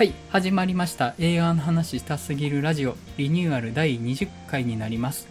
はい始まりました。映画の話したすぎるラジオ。リニューアル第20回になります。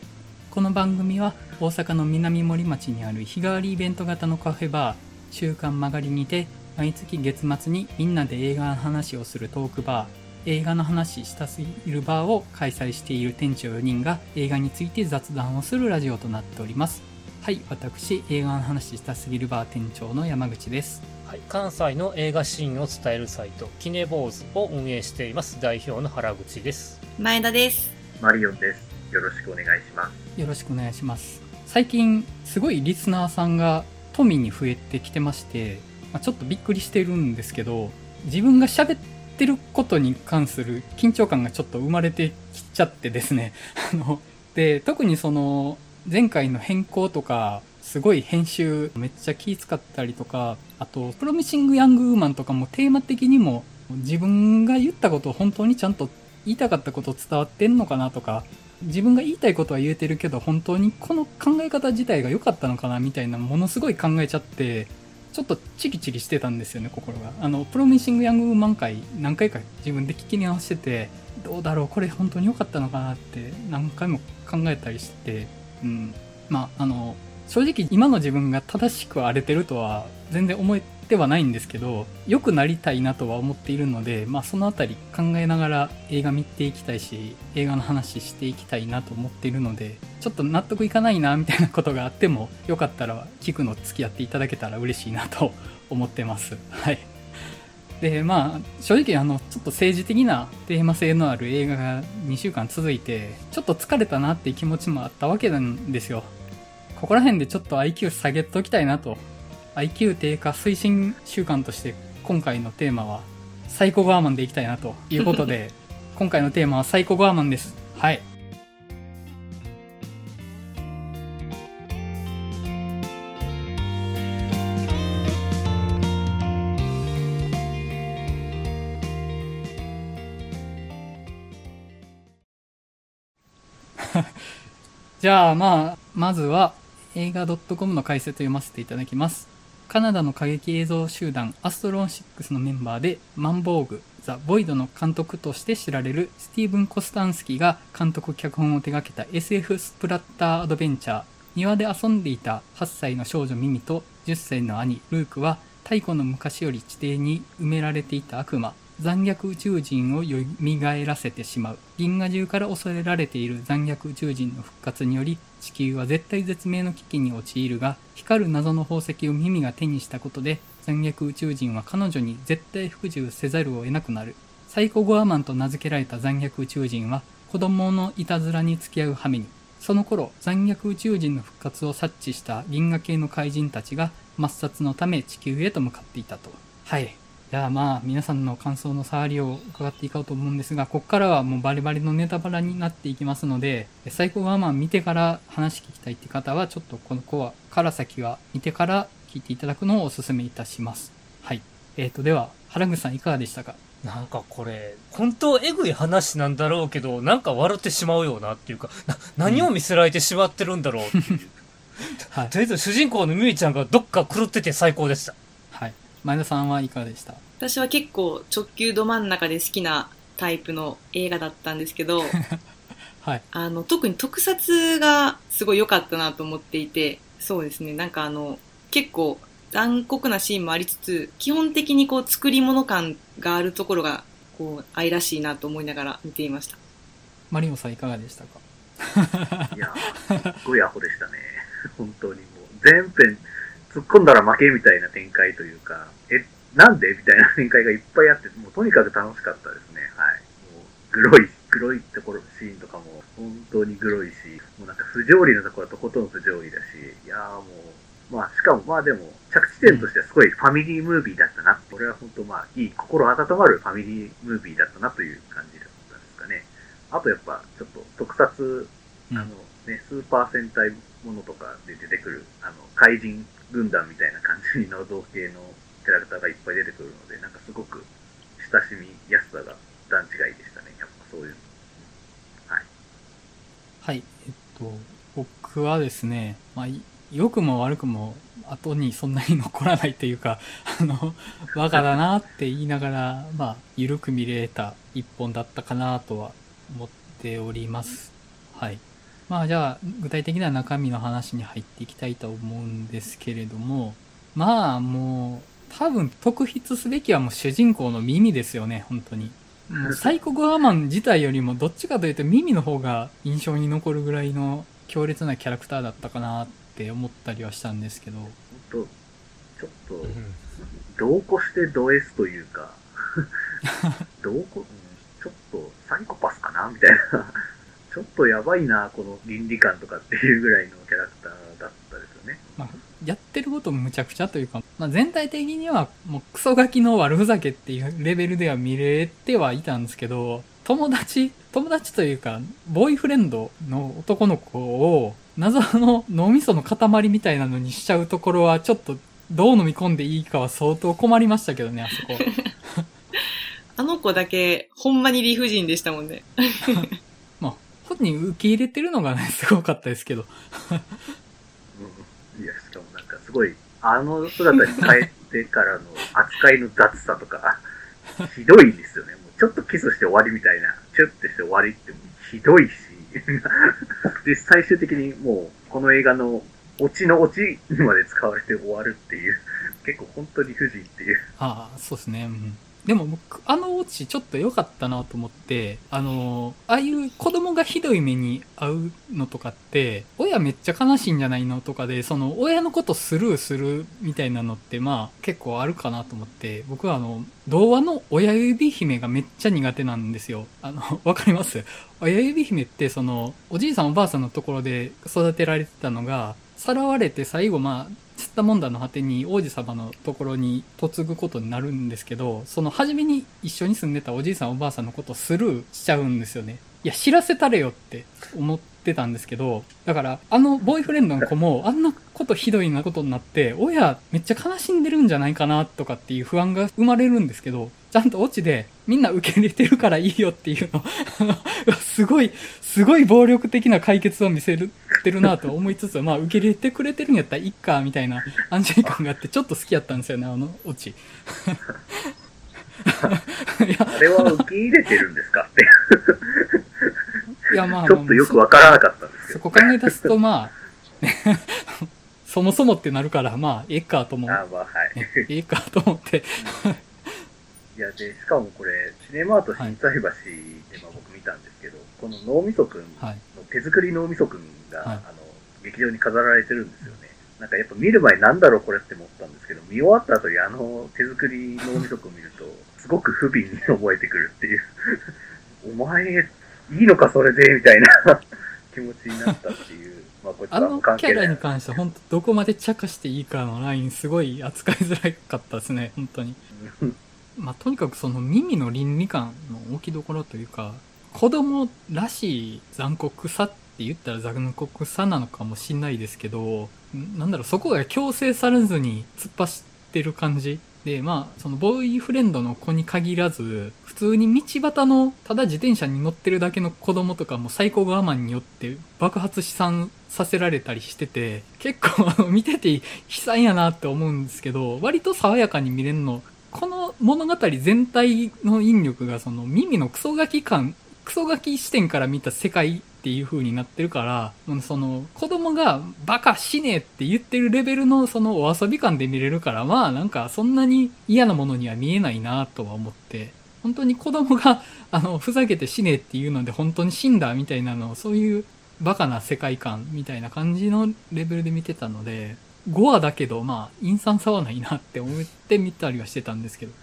この番組は大阪の南森町にある日替わりイベント型のカフェバー週刊曲がりにて毎月月末にみんなで映画の話をするトークバー映画の話したすぎるバーを開催している店長4人が映画について雑談をするラジオとなっております。はい私映画の話したすぎるバー店長の山口ですはい、関西の映画シーンを伝えるサイトキネボーズを運営しています代表の原口です前田です。マリオンです。よろしくお願いします。よろしくお願いします最近すごいリスナーさんが富に増えてきてまして、まあちょっとびっくりしてるんですけど自分が喋ってることに関する緊張感がちょっと生まれてきちゃってですね あので特にその前回の変更とかすごい編集めっちゃ気使ったりとかあとプロミシング・ヤング・ウーマンとかもテーマ的にも自分が言ったことを本当にちゃんと言いたかったこと伝わってんのかなとか自分が言いたいことは言えてるけど本当にこの考え方自体が良かったのかなみたいなものすごい考えちゃってちょっとチキチキしてたんですよね心が。あのプロミシング・ヤング・ウーマン回何回か自分で聞き直しててどうだろうこれ本当に良かったのかなって何回も考えたりしてうん。まああの正直今の自分が正しく荒れてるとは全然思ってはないんですけど良くなりたいなとは思っているので、まあ、そのあたり考えながら映画見ていきたいし映画の話していきたいなと思っているのでちょっと納得いかないなみたいなことがあってもよかったら聞くの付き合っていただけたら嬉しいなと思ってます。はい。でまあ正直あのちょっと政治的なテーマ性のある映画が2週間続いてちょっと疲れたなっていう気持ちもあったわけなんですよ。ここら辺でちょっと IQ 下げときたいなと。IQ 低下推進習慣として今回のテーマはサイコゴアマンでいきたいなということで 今回のテーマはサイコゴアマンです。はいじゃあまあまずは映画 .com の解説を読ませていただきます。カナダの過激映像集団アストロン6のメンバーでマンボーグザ・ボイドの監督として知られるスティーブン・コスタンスキーが監督脚本を手掛けた SF スプラッターアドベンチャー庭で遊んでいた8歳の少女ミミと10歳の兄ルークは太古の昔より地底に埋められていた悪魔。残虐宇宙人を蘇らせてしまう。銀河中から恐れられている残虐宇宙人の復活により地球は絶対絶命の危機に陥るが光る謎の宝石を耳が手にしたことで残虐宇宙人は彼女に絶対服従せざるを得なくなる。サイコゴアマンと名付けられた残虐宇宙人は子供のいたずらに付き合う羽目に。その頃残虐宇宙人の復活を察知した銀河系の怪人たちが抹殺のため地球へと向かっていたとはいじゃあまあ皆さんの感想の触りを伺っていこうと思うんですがここからはもうバリバリのネタバラになっていきますのでサイコガーマン見てから話聞きたいって方はちょっとこの子はから先は見てから聞いていただくのをお勧めいたします。はい。えーとでは原口さんいかがでしたか？なんかこれ本当えぐい話なんだろうけどなんか笑ってしまうようなっていうかな何を見せられてしまってるんだろうっていう、はい。とりあえず主人公のミミちゃんがどっか狂ってて最高でした。はい前田さんはいかがでした？私は結構直球ど真ん中で好きなタイプの映画だったんですけど、はい。あの、特に特撮がすごい良かったなと思っていて、そうですね、なんかあの、結構残酷なシーンもありつつ、基本的にこう作り物感があるところが、こう、愛らしいなと思いながら見ていました。マリオさんいかがでしたか？いやー、すっごいアホでしたね。本当にもう、全編突っ込んだら負けみたいな展開というか、え、なんでみたいな展開がいっぱいあって、もうとにかく楽しかったですね。はい。もう、グロい、グロいところ、シーンとかも本当にグロいし、もうなんか不条理なところはとことん不条理だし、いやーもう、まあしかもまあでも、着地点としてはすごいファミリームービーだったな。これは本当まあ、いい、心温まるファミリームービーだったなという感じだったんですかね。あとやっぱ、ちょっと特撮あのね、スーパー戦隊ものとかで出てくる、あの、怪人軍団みたいな感じの造形のキャラクターがいっぱい出てくるので、なんかすごく親しみやすさが段違いでしたね。やっぱそういうの。はい。はい、えっと、僕はですね、まあ、い良くも悪くも後にそんなに残らないというか、あの、バカだなって言いながら、まあ、緩く見れた一本だったかなとは思っております。はい。まあじゃあ、具体的な中身の話に入っていきたいと思うんですけれども、まあもう、多分特筆すべきはもう主人公の耳ですよね、本当に。もうサイコグアマン自体よりもどっちかというと耳の方が印象に残るぐらいの強烈なキャラクターだったかなって思ったりはしたんですけど。ちょっと、同行してド S というか、同行、うんちょっとサイコパスかなみたいな。ちょっとやばいな、この倫理観とかっていうぐらいのキャラクターだったですよね。まあ、やってることもむちゃくちゃというか、まあ、全体的にはもうクソガキの悪ふざけっていうレベルでは見れてはいたんですけど、友達、友達というか、ボーイフレンドの男の子を謎の脳みその塊みたいなのにしちゃうところはちょっとどう飲み込んでいいかは相当困りましたけどね、あそこ。あの子だけ、ほんまに理不尽でしたもんね。人受け入れてるのがね、すごかったですけど。うん。いや、しかもなんかすごい、あの姿に帰ってからの扱いの雑さとか、ひどいですよね。もうちょっとキスして終わりみたいな、チュッてして終わりってひどいし。で、最終的にもう、この映画のオチのオチにまで使われて終わるっていう、結構本当に理不尽っていう。ああ、そうですね。うん。でも僕、あのオチちょっと良かったなと思って、あの、ああいう子供がひどい目に遭うのとかって、親めっちゃ悲しいんじゃないのとかで、その親のことスルーするみたいなのって、まあ結構あるかなと思って、僕はあの、童話の親指姫がめっちゃ苦手なんですよ。あの、わかります？親指姫ってその、おじいさんおばあさんのところで育てられてたのが、さらわれて最後まあ、釣ったもんだの果てに王子様のところに嫁ぐことになるんですけど、その初めに一緒に住んでたおじいさんおばあさんのことをスルーしちゃうんですよね。いや、知らせたれよって思ってたんですけど、だから、あのボーイフレンドの子もあんなことひどいなことになって、親めっちゃ悲しんでるんじゃないかなとかっていう不安が生まれるんですけど、ちゃんとオチでみんな受け入れてるからいいよっていうの、すごい、すごい暴力的な解決を見せるってるなと思いつつ、まあ受け入れてくれてるんやったらいっか、みたいな安心感があってちょっと好きやったんですよね、あのオチ。いや、あれは受け入れてるんですか？って。いやまあ、ちょっとよくわからなかったんですけど。そこ考え出すとまあ、ねそもそもってなるから、まあ、ええかと思う。あまあ、はい。ねええかと思って。いや、で、しかもこれ、シネマート心斎橋で、まあ僕見たんですけど、この脳みそくんはい。の手作り脳みそくんが、はいあの、劇場に飾られてるんですよね。なんかやっぱ見る前なんだろうこれって思ったんですけど、見終わった後にあの手作り脳みそくん見ると、すごく不憫に思えてくるっていう。お前、いいのかそれでみたいな 気持ちになったっていう。まあこあのキャラ。に関しては本当どこまで茶化していいかのラインすごい扱いづらかったですね、本当に。まあ、とにかくその耳の倫理観の置きどころというか、子供らしい残酷さって言ったら残酷さなのかもしんないですけど、なんだろう、そこが強制されずに突っ走ってる感じ。で、まあ、そのボーイフレンドの子に限らず、普通に道端のただ自転車に乗ってるだけの子供とかもサイコガーマンによって爆発飛散させられたりしてて、結構見てて悲惨やなって思うんですけど、割と爽やかに見れるのこの物語全体の引力がその耳のクソガキ感、クソガキ視点から見た世界っていう風になってるから、その子供がバカ死ねって言ってるレベルのそのお遊び感で見れるから、まあなんかそんなに嫌なものには見えないなとは思って、本当に子供があのふざけて死ねっていうので本当に死んだみたいなのをそういうバカな世界観みたいな感じのレベルで見てたので、5話だけど、まあ、陰惨さはないなって思って見たりはしてたんですけど。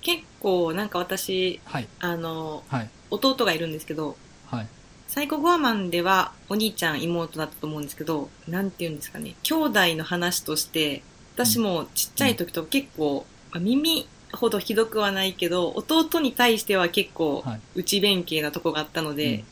結構なんか私、はい、あの、はい、弟がいるんですけど、はい。サイコゴアマンではお兄ちゃん妹だったと思うんですけど、なんて言うんですかね、兄弟の話として、私もちっちゃい時と結構、まあ耳ほどひどくはないけど、弟に対しては結構はい。内弁慶なとこがあったので、うん。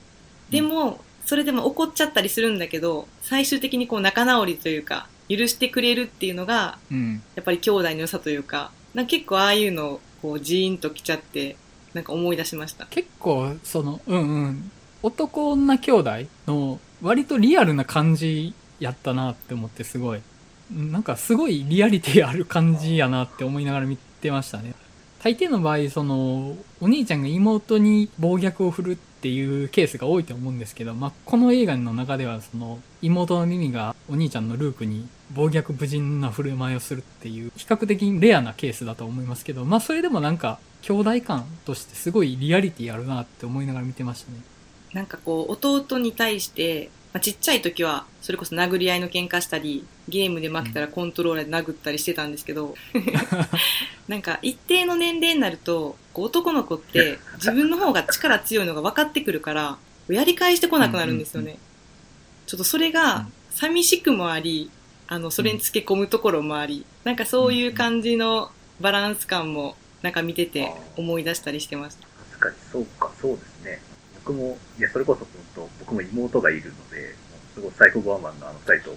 でも、それでも怒っちゃったりするんだけど、最終的にこう仲直りというか、許してくれるっていうのが、うん。やっぱり兄弟の良さというか、なんか結構ああいうの、こうジーンときちゃって、なんか思い出しました。結構、その、うんうん。男女兄弟の割とリアルな感じやったなって思ってすごい。なんかすごいリアリティある感じやなって思いながら見てましたね。大抵の場合、その、お兄ちゃんが妹に暴虐を振るっていうケースが多いと思うんですけど、まあ、この映画の中では、その、妹のミミがお兄ちゃんのルークに暴虐無人な振る舞いをするっていう、比較的レアなケースだと思いますけど、まあ、それでもなんか、兄弟感としてすごいリアリティあるなって思いながら見てましたね。なんかこう、弟に対して、まあ、ちっちゃい時は、それこそ殴り合いの喧嘩したり、ゲームで負けたらコントローラーで殴ったりしてたんですけど、なんか一定の年齢になると、こう男の子って自分の方が力強いのが分かってくるから、やり返してこなくなるんですよね。ちょっとそれが寂しくもあり、あの、それにつけ込むところもあり、なんかそういう感じのバランス感も、なんか見てて思い出したりしてました。確かにそうか、そうですね。僕も、いや、それこそ本当、僕も妹がいるので、もうすごいサイコゴアマンのあの二人と、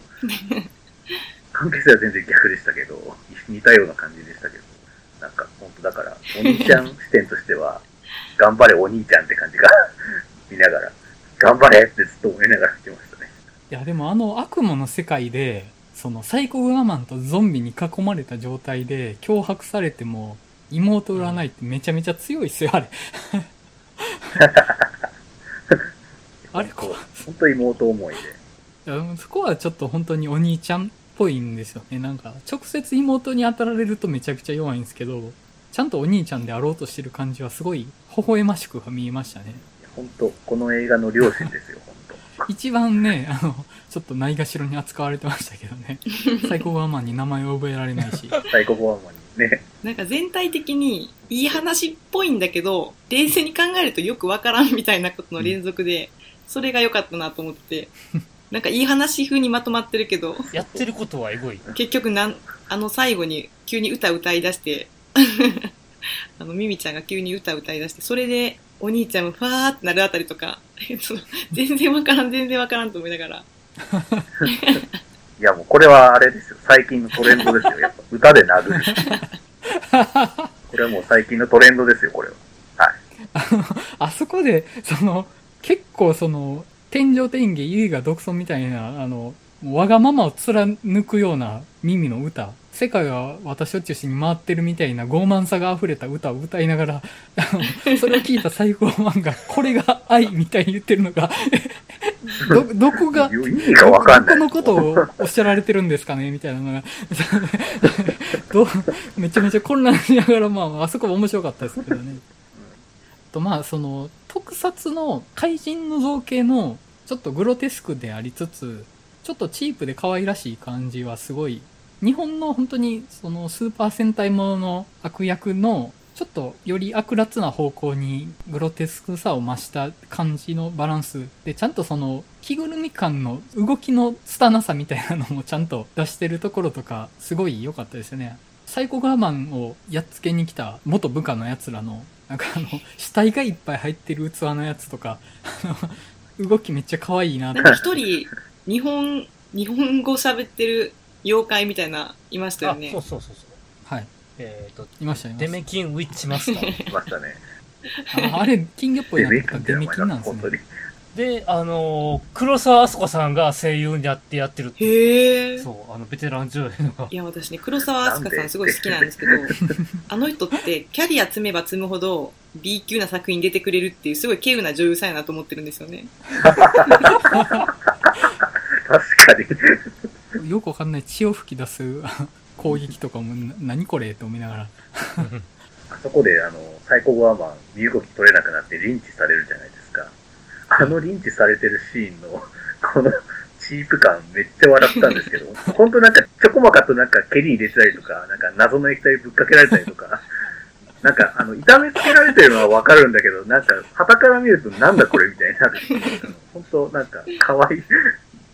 関係性は全然逆でしたけど、似たような感じでしたけど、なんか本当だから、お兄ちゃん視点としては、頑張れお兄ちゃんって感じが見ながら、頑張れってずっと思いながら見てましたね。いや、でもあの悪魔の世界で、そのサイコグアマンとゾンビに囲まれた状態で脅迫されても妹売らないってめちゃめちゃ強いっすよ、あれ。あれこう本当妹思いで。いやそこはちょっと本当にお兄ちゃんっぽいんですよね。なんか、直接妹に当たられるとめちゃくちゃ弱いんですけど、ちゃんとお兄ちゃんであろうとしてる感じはすごい微笑ましく見えましたね。本当この映画の両親ですよ、本当一番ね、あの、ちょっとないがしろに扱われてましたけどね。サイコガーマンに名前を覚えられないし。サイコゴアマンにね、なんか全体的にいい話っぽいんだけど、冷静に考えるとよくわからんみたいなことの連続で、それが良かったなと思って、なんかいい話風にまとまってるけど、やってることはエゴい。結局なん、あの最後に急に歌歌い出して、あのミミちゃんが急に歌歌い出して、それでお兄ちゃんもファーってなるあたりとか、全然わからん全然わからんと思いながら、いやもうこれはあれですよ、最近のトレンドですよ、やっぱ歌で殴る。これはもう最近のトレンドですよ、これは。はい。あそこで、その、結構その、天上天下、優雅独尊みたいな、あの、わがままを貫くような耳の歌。世界は私を中心に回ってるみたいな傲慢さが溢れた歌を歌いながら、あ のそれを聞いた最高マンが、これが愛みたいに言ってるのが、ど、どこが。どこのことをおっしゃられてるんですかねみたいなのが、どうめちゃめちゃ混乱しながら、まあ、あそこは面白かったですけどね。と、まあ、その、特撮の怪人の造形の、ちょっとグロテスクでありつつ、ちょっとチープで可愛らしい感じはすごい、日本の本当にそのスーパー戦隊ものの悪役のちょっとより悪辣な方向にグロテスクさを増した感じのバランスでちゃんとその着ぐるみ感の動きの拙さみたいなのもちゃんと出してるところとかすごい良かったですよね。サイコガーマンをやっつけに来た元部下のやつらのなんかあの死体がいっぱい入ってる器のやつとかあの動きめっちゃ可愛いなってなんか一人、日本、日本語喋ってる妖怪みたいな、いましたよあ、ねそう。そうそうそう。はいえっ、と、いましたいましたデメキンウィッチマスター。いましたね。ああれ金魚っぽいなってキンって名前なデメキンなんです本当にね。で、あのー黒沢明日子さんが声優にやってやってるっていうへえ。そう、あの、ベテラン女優の。いや、私ね、黒沢明日香さんすごい好きなんですけど、あの人ってキャリア積めば積むほど B 級な作品に出てくれるっていうすごい稀有な女優さんやなと思ってるんですよね。確かに。よくわかんない血を吹き出すあ攻撃とかもな何これって思いながら。あそこで、あの、サイコゴアマン、身動き取れなくなってリンチされるじゃないですか。あのリンチされてるシーンの、この、チープ感めっちゃ笑ったんですけど、本当なんかちょこまかとなんか蹴り入れてたりとか、なんか謎の液体ぶっかけられたりとか、なんかあの、痛めつけられてるのはわかるんだけど、なんか、旗から見るとなんだこれみたいになる。本当なんか、可愛い。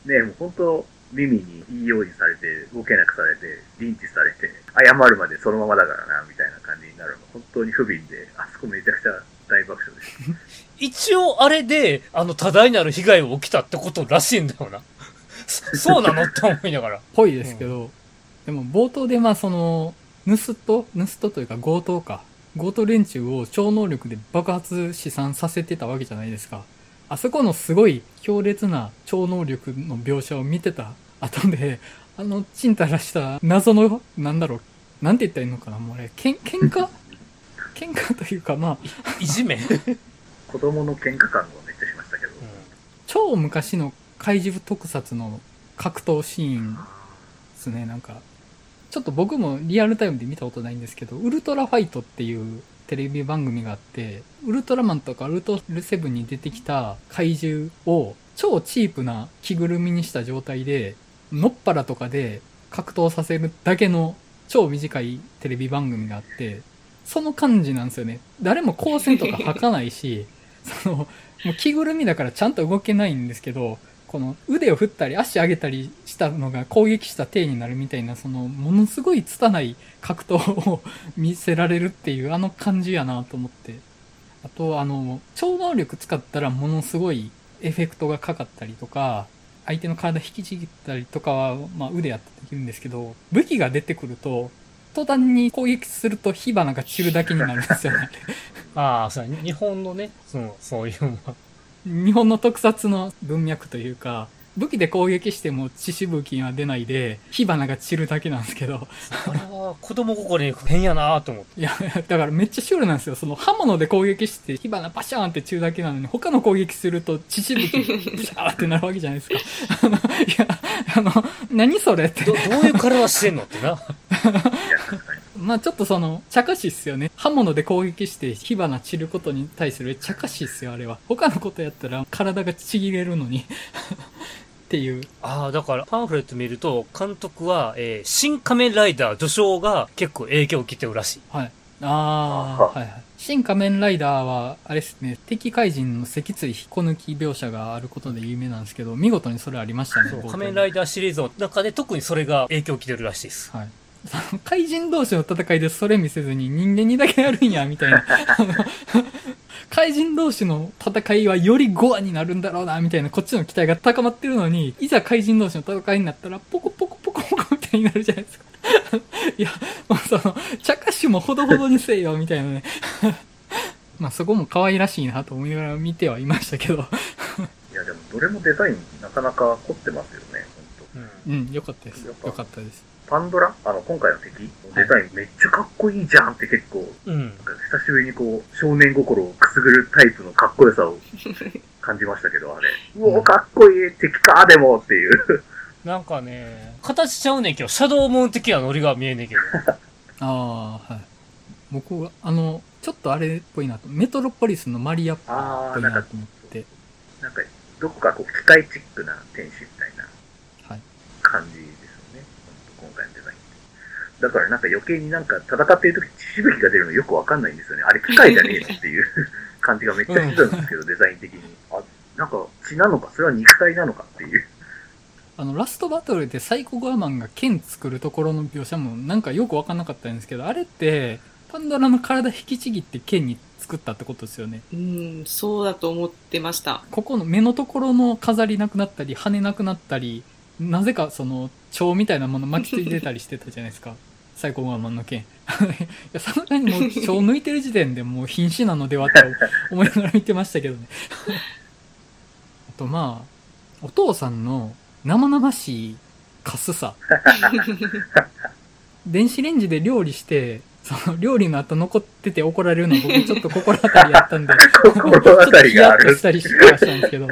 ねもう本当耳にいいようにされて、動けなくされて、リンチされて、謝るまでそのままだからな、みたいな感じになるの。本当に不憫で、あそこめちゃくちゃ大爆笑でした。一応あれで、あの、多大なる被害を起きたってことらしいんだよな。そ そうなのって思いながら。ぽいですけど、でも冒頭でまあその、盗人盗人というか強盗か。強盗連中を超能力で爆発試算させてたわけじゃないですか。あそこのすごい強烈な超能力の描写を見てた後で、あの、ちんたらした謎の、なんだろう、なんて言ったらいいのかな、もうあれ、けん、喧嘩？喧嘩というか、まあ、いじめ、子供の喧嘩感がめっちゃしましたけど。超昔の怪獣特撮の格闘シーンですね、なんか。ちょっと僕もリアルタイムで見たことないんですけど、ウルトラファイトっていうテレビ番組があって、ウルトラマンとかウルトラセブンに出てきた怪獣を超チープな着ぐるみにした状態で、のっぱらとかで格闘させるだけの超短いテレビ番組があって、その感じなんですよね。誰も光線とか吐かないし、その、もう着ぐるみだからちゃんと動けないんですけど、この腕を振ったり足上げたりしたのが攻撃した体になるみたいな、そのものすごい拙い格闘を 見せられるっていうあの感じやなと思って。あと、あの、超能力使ったらものすごいエフェクトがかかったりとか、相手の体引きちぎったりとかは、まあ腕やってできるんですけど、武器が出てくると、途端に攻撃すると火花が散るだけになるんですよね。ああ、そうや日本のね、そのそういう。日本の特撮の文脈というか、武器で攻撃しても致死武器は出ないで、火花が散るだけなんですけど、あれは子供心に変やなと思って。いや、だからめっちゃシュールなんですよ。その刃物で攻撃して火花パシャーンって散るだけなのに、他の攻撃すると致死武器、ピ シャーってなるわけじゃないですか。あの、いや、あの、何それってど。どういう体してんのってな。まあちょっとその、茶化しっすよね。刃物で攻撃して火花散ることに対する茶化しっすよ、あれは。他のことやったら体がちぎれるのに。っていう。ああ、だからパンフレット見ると、監督は、えー新仮面ライダー序章が結構影響を受けてるらしい。はい。ああ、はいはい。新仮面ライダーは、あれですね、敵怪人の脊椎引っこ抜き描写があることで有名なんですけど、見事にそれありましたね。そう仮面ライダーシリーズの中で特にそれが影響を受けてるらしいです。はい。そ の怪人同士の戦いでそれ見せずに人間にだけやるんや、みたいな。怪人同士の戦いはよりゴアになるんだろうな、みたいな、こっちの期待が高まってるのに、いざ怪人同士の戦いになったら、ポコポコポコポコみたいになるじゃないですか。いや、もうその、茶化しもほどほどにせえよ、みたいなね。まあそこも可愛らしいなと思いながら見てはいましたけど。いや、でもどれもデザインなかなか凝ってますよね、本当うんうん、よかったです。よかったです。パンドラあの、今回の敵デザインめっちゃかっこいいじゃんって結構、うん。なんか久しぶりにこう、少年心をくすぐるタイプのかっこよさを 感じましたけど、あれ。うお、かっこいい敵かでもっていう。なんかね、形ちゃうねんけど、シャドウムーン的なノリが見えんねんけど。ああ、はい。僕は、あの、ちょっとあれっぽいなと、メトロポリスのマリアっぽいなんかなと思って。なんか、どこかこう、機械チックな天使みたいなはい。感じですよね。本当今回のデザインって。だからなんか余計になんか戦っている時血しぶきが出るのよくわかんないんですよね。あれ機械じゃねえのっていう 感じがめっちゃしてたんですけど、デザイン的に。あ、なんか血なのか、それは肉体なのかっていう。あの、ラストバトルでサイコゴアマンが剣作るところの描写もなんかよくわかんなかったんですけど、あれって、パンドラの体引きちぎって剣に作ったってことですよね。うん、そうだと思ってました。ここの目のところの飾りなくなったり、羽なくなったり、なぜかその、蝶みたいなもの巻きついてたりしてたじゃないですか。サイコゴアマンの剣。いや、さすがにもう、蝶抜いてる時点でもう瀕死なのではと思いながら見てましたけどね。あとまあ、お父さんの生々しいカスさ。電子レンジで料理して、その料理の後残ってて怒られるの僕ちょっと心当たりやったんで、心当たりがあるちょっとヒヤッとし。たりしてましたんですけど。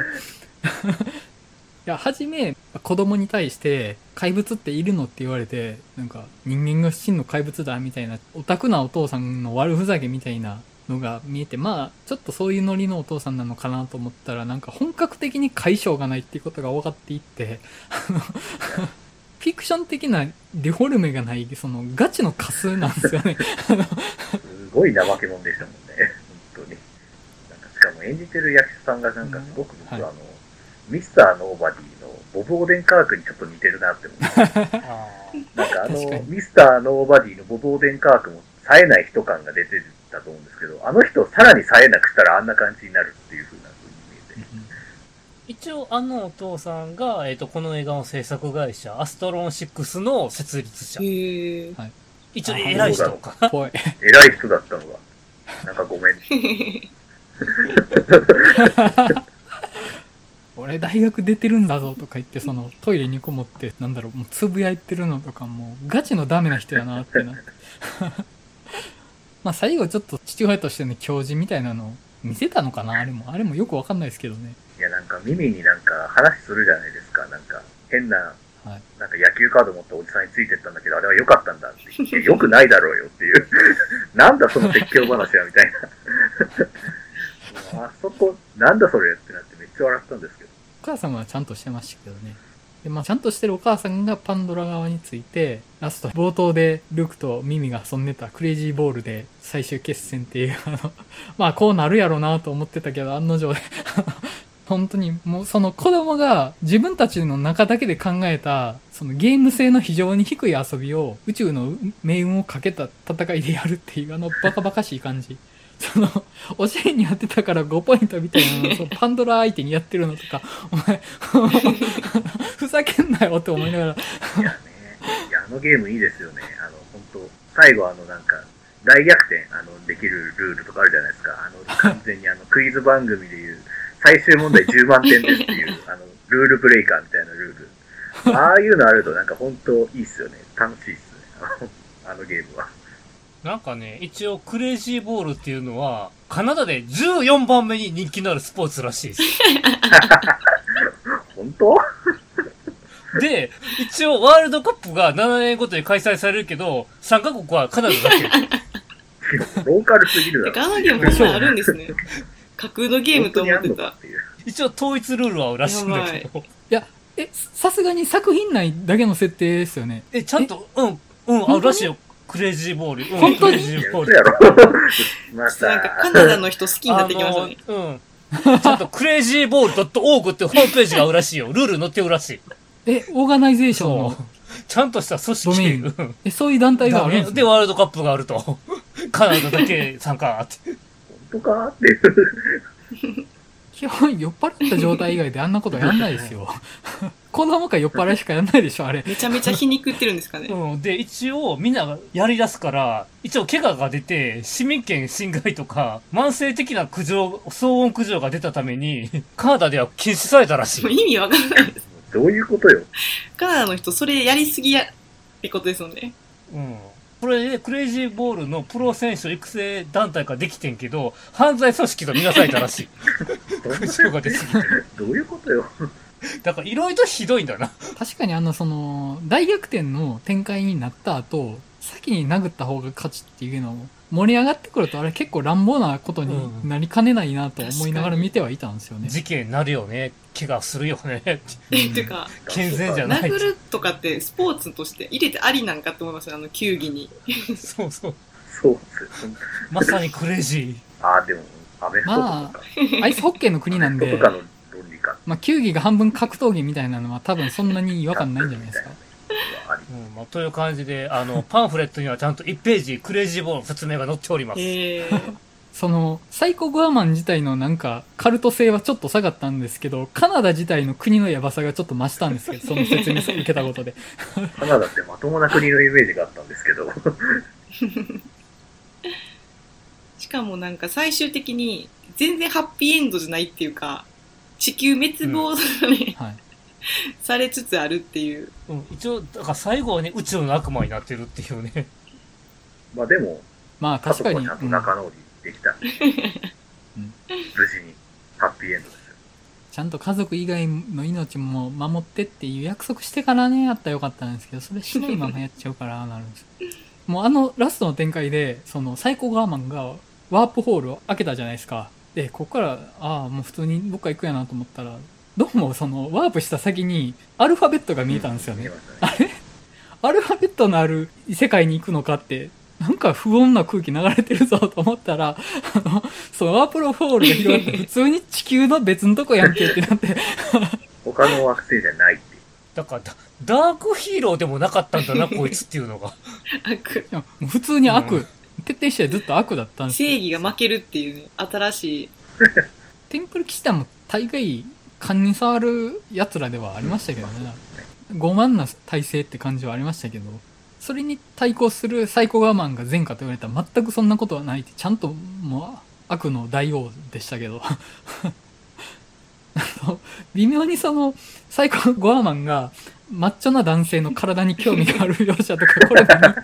いや、はじめ、子供に対して、怪物っているのって言われて、なんか、人間が真の怪物だ、みたいな、オタクなお父さんの悪ふざけみたいなのが見えて、まあ、ちょっとそういうノリのお父さんなのかなと思ったら、なんか本格的に解消がないっていうことが分かっていって、あの、フィクション的なデフォルメがない、その、ガチのカスなんですよね。すごい怠け者でしたもんね。本当に。なんかしかも演じてる役者さんがなんかすごく僕、はいあの、ミスターノーバディのボブ・オーデンカークにちょっと似てるなって思って。あなんかあ確かの、にミスターノーバディのボブ・オーデンカークも冴えない人感が出てたと思うんですけど、あの人をさらに冴えなくしたらあんな感じになるっていう風な風に見えて。一応、あのお父さんが、えっ、と、この映画の制作会社、アストロン6の設立者。へえ。一応、偉い人かな。ぽい。偉い人だったのが。なんかごめん。大学出てるんだぞとか言って、そのトイレにこもって、なんだろう、もうつぶやいてるのとかもうガチのダメな人やなってなって。まあ最後ちょっと父親としての教示みたいなのを見せたのかなあれも。あれもよくわかんないですけどね。いや、なんか耳になんか話するじゃないですか。なんか変な、はい。なんか野球カード持ったおじさんについてったんだけど、あれは良かったんだって言って、良くないだろうよっていう。なんだその説教話はみたいな。あそこ、なんだそれってなってめっちゃ笑ったんですけど。お母さんはちゃんとしてましたけどね。で、まあ、ちゃんとしてるお母さんがパンドラ側について、ラスト冒頭でルークとミミが遊んでたクレイジーボールで最終決戦っていう、あの、まあ、こうなるやろうなと思ってたけど、案の定で、本当にもうその子供が自分たちの中だけで考えた、そのゲーム性の非常に低い遊びを宇宙の命運をかけた戦いでやるっていうあのバカバカしい感じ。その、お尻に当てたから5ポイントみたいなのを そのパンドラ相手にやってるのとか、お前、ふざけんなよって思いながら、いやね、いや、あのゲームいいですよね。あの、本当最後あのなんか、大逆転、あの、できるルールとかあるじゃないですか。あの、完全にあの、クイズ番組でいう、最終問題10万点ですっていう、あの、ルールブレイカーみたいなルール。ああいうのあるとなんか本当いいっすよね。楽しいっすね。あのあのゲームは。なんかね、一応クレイジーボールっていうのは、カナダで14番目に人気のあるスポーツらしいです。本当？で、一応ワールドカップが7年ごとに開催されるけど、参加国はカナダだけ。ローカルすぎるだろ。ガーナゲームこんなんあるんですね。架空のゲームと思ってた。一応統一ルールはあるらしいんだけど。いや、え、さすがに作品内だけの設定ですよね。え、ちゃんと、うん、うん、あるらしいよ。クレイジーボール。うん、本当に？クレイジーボール。嘘やろ。まなんかカた。ナダの人好きになってきましたね。うん。ちゃんとクレイジーボール .org ってホームページがあるらしいよ。ルール載ってるらしい。え、 organization の、。ちゃんとした組織。え、そういう団体があるんですで、ね。ワールドカップがあると。カナダだけ参加って。本当か？っていう。基本酔っ払った状態以外であんなことやんないですよ。子供か酔っ払いしかやんないでしょ、あれ。めちゃめちゃ皮肉ってるんですかね。うん。で、一応、みんながやり出すから、一応、怪我が出て、市民権侵害とか、慢性的な苦情、騒音苦情が出たために、カナダでは禁止されたらしい。意味わからないです。どういうことよ。カナダの人、それやりすぎやってことですよね。うん。これで、クレイジーボールのプロ選手育成団体ができてんけど、犯罪組織とみなされたらしい。ど う苦情が出すぎて。どういうことよ。だから、いろいろひどいんだな。確かにあの、その、大逆転の展開になった後、先に殴った方が勝ちっていうのを盛り上がってくると、あれ結構乱暴なことになりかねないなと思いながら見てはいたんですよね。事件になるよね。怪我するよね。え、っていうか、健全じゃない。殴るとかってスポーツとして入れてありなんかって思いますよ、あの球技に。そうそう。そう。まさにクレイジああ、でも、アメフトとかか。アイスホッケーの国なんでアメフト、とかの論理か。まあ、球技が半分格闘技みたいなのは多分そんなに違和感ないんじゃないですか。ありー。うん、まあ、という感じで、あの、パンフレットにはちゃんと1ページ、クレイジーボールの説明が載っております。へー。その、サイコグアマン自体のなんか、カルト性はちょっと下がったんですけど、カナダ自体の国のヤバさがちょっと増したんですけど、その説明受けたことで。カナダってまともな国のイメージがあったんですけど。しかもなんか最終的に全然ハッピーエンドじゃないっていうか、地球滅亡、ねはい。されつつあるっていう。うん、一応、だから最後はね、宇宙の悪魔になってるっていうね。まあでも、まあ家確かに、ちゃんとうん仲直りできたうん無事にハッピーエンドですよ。ちゃんと家族以外の命も守ってっていう約束してからね、やったらよかったんですけど、それしないままやっちゃうから、なるんですよ。もうあのラストの展開で、そのサイコガーマンがワープホールを開けたじゃないですか。で、ここから、ああ、もう普通にどっか行くやなと思ったら、どうもそのワープした先にアルファベットが見えたんですよね見え。ましたね。あれ？アルファベットのある世界に行くのかって、なんか不穏な空気流れてるぞと思ったら、あの、そのワープロフォールが広がって、普通に地球の別のとこやんけってなって、他の惑星じゃないっていう。だからダ、ダークヒーローでもなかったんだな、こいつっていうのが。悪普通に悪、うん徹底してずっと悪だったんですよ正義が負けるっていうね、新しい。テンプル騎士団も大概勘に触る奴らではありましたけどね。傲慢な体制って感じはありましたけど、それに対抗するサイコガーマンが前科と言われたら全くそんなことはないって、ちゃんともう悪の大王でしたけど。微妙にその、サイコゴアマンが、マッチョな男性の体に興味がある描写とか、これ何とかって。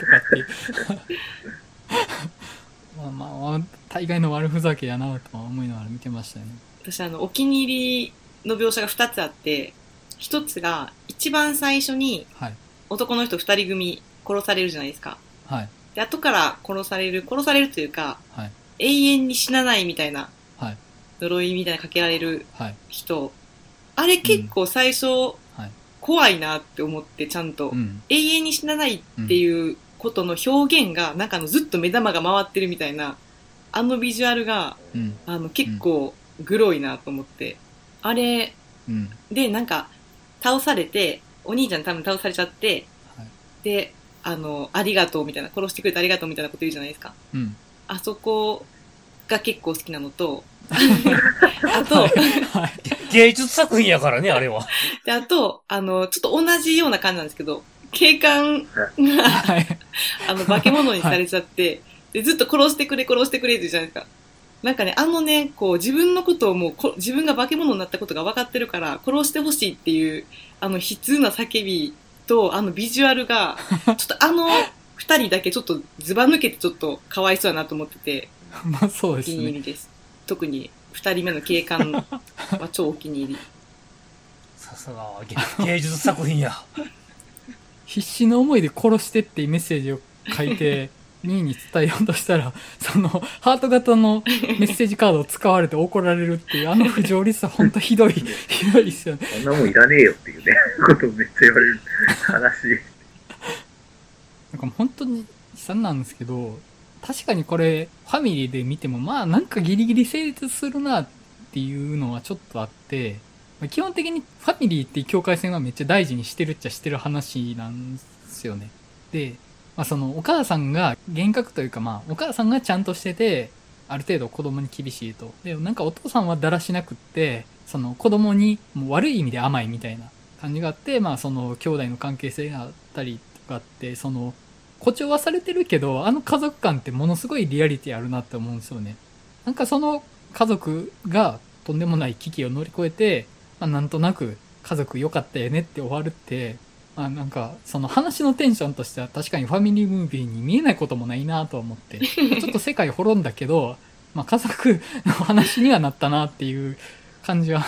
まあまあ、大概の悪ふざけやなとは思いながら見てましたよね。私あの、お気に入りの描写が2つあって、1つが、一番最初にはい。男の人2人組殺されるじゃないですか。はい。で、後から殺される、殺されるというか、はい。永遠に死なないみたいな、はい。呪いみたいなかけられるはい。人。あれ結構最初、はい。怖いなって思って、ちゃんと。うん。永遠に死なないっていうことの表現が、なんかあのずっと目玉が回ってるみたいな、あのビジュアルが、うん。あの結構グロいなと思って。あれ、うん。で、なんか、倒されて、お兄ちゃん多分倒されちゃって、はい。で、あの、ありがとうみたいな、殺してくれてありがとうみたいなこと言うじゃないですか。うん。あそこが結構好きなのと、あと、はい。芸術作品やからね、あれは。で、あと、あの、ちょっと同じような感じなんですけど、警官が、はい。あの、化け物にされちゃって、で、ずっと殺してくれ、殺してくれって言うじゃないですか。なんかね、あのね、こう、自分のことをもうこ、自分が化け物になったことが分かってるから、殺してほしいっていう、あの、悲痛な叫びと、あの、ビジュアルが、ちょっとあの、二人だけちょっとずば抜けてちょっとかわいそうだなと思ってて、まあそうお気ですね。に入りです。特に、二人目の警官は超お気に入り。さすが芸 芸術作品や。必死の思いで殺してっていうメッセージを書いて、2位に伝えようとしたら、その、ハート型のメッセージカードを使われて怒られるっていう、あの不条理さ、ほんとひどい、ひどいですよね。そんなもんいらねえよっていうね、ことをめっちゃ言われる。悲しい。なんかもう本当に悲惨なんですけど、確かにこれ、ファミリーで見ても、まあなんかギリギリ成立するなっていうのはちょっとあって、まあ基本的にファミリーっていう境界線はめっちゃ大事にしてるっちゃしてる話なんですよね。で、まあそのお母さんが厳格というかまあお母さんがちゃんとしてて、ある程度子供に厳しいと。で、なんかお父さんはだらしなくって、その子供にもう悪い意味で甘いみたいな感じがあって、まあその兄弟の関係性があったりとかって、その誇張はされてるけど、あの家族感ってものすごいリアリティあるなって思うんですよね。なんかその家族がとんでもない危機を乗り越えて、まあなんとなく家族良かったよねって終わるって、まあなんかその話のテンションとしては確かにファミリームービーに見えないこともないなとは思って、ちょっと世界滅んだけど、まあ家族の話にはなったなっていう感じは。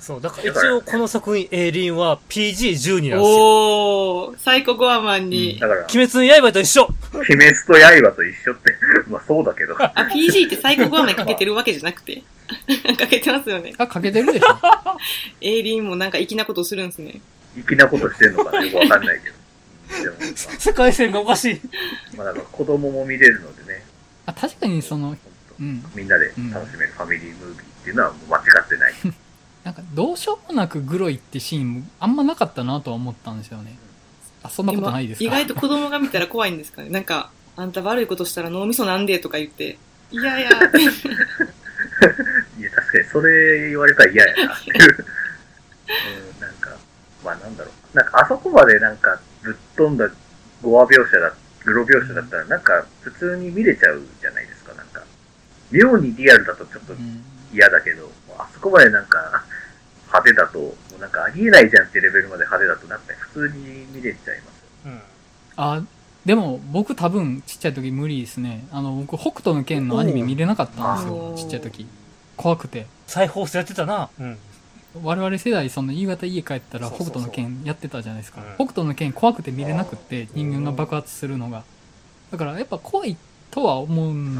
そう、だから一応この作品、エイリンは PG12 なんですよ。おー、サイコゴアマンに、だから、鬼滅の刃と一緒鬼滅と刃と一緒って、まあそうだけど。あ、PG ってサイコゴアマンにかけてるわけじゃなくて。かけてますよね。あ、かけてるでしょエイリンもなんか粋なことするんですね。粋なことしてんのかなよくわかんないけど。世界線がおかしい。まあ、まあだから子供も見れるのでね、あ、確かにその、うん。みんなで楽しめるファミリームービーっていうのはもう間違ってない。なんかどうしようもなくグロいってシーンもあんまなかったなとは思ったんですよね。あ、そんなことないですか？意外と子供が見たら怖いんですかね。なんか、あんた悪いことしたら脳みそなんでとか言って、いやいやって。いや、確かにそれ言われたら嫌やなっていう。うん、なんか、まあなんだろう。なんかあそこまでなんかぶっ飛んだゴア描写だ、グロ描写だったらなんか普通に見れちゃうじゃないですか、なんか。妙にリアルだとちょっとうん。嫌だけど、あそこまでなんか派手だと、もうなんかありえないじゃんってレベルまで派手だとなんか普通に見れちゃいます。うん。あ、でも僕多分ちっちゃい時無理ですね。あの、僕北斗の拳のアニメ見れなかったんですよちっちゃい時。怖くて。再放送やってたな。うん。我々世代、その夕方家帰ったら北斗の拳やってたじゃないですかうん。北斗の拳怖くて見れなくって人間が爆発するのが。だからやっぱ怖いとは思うん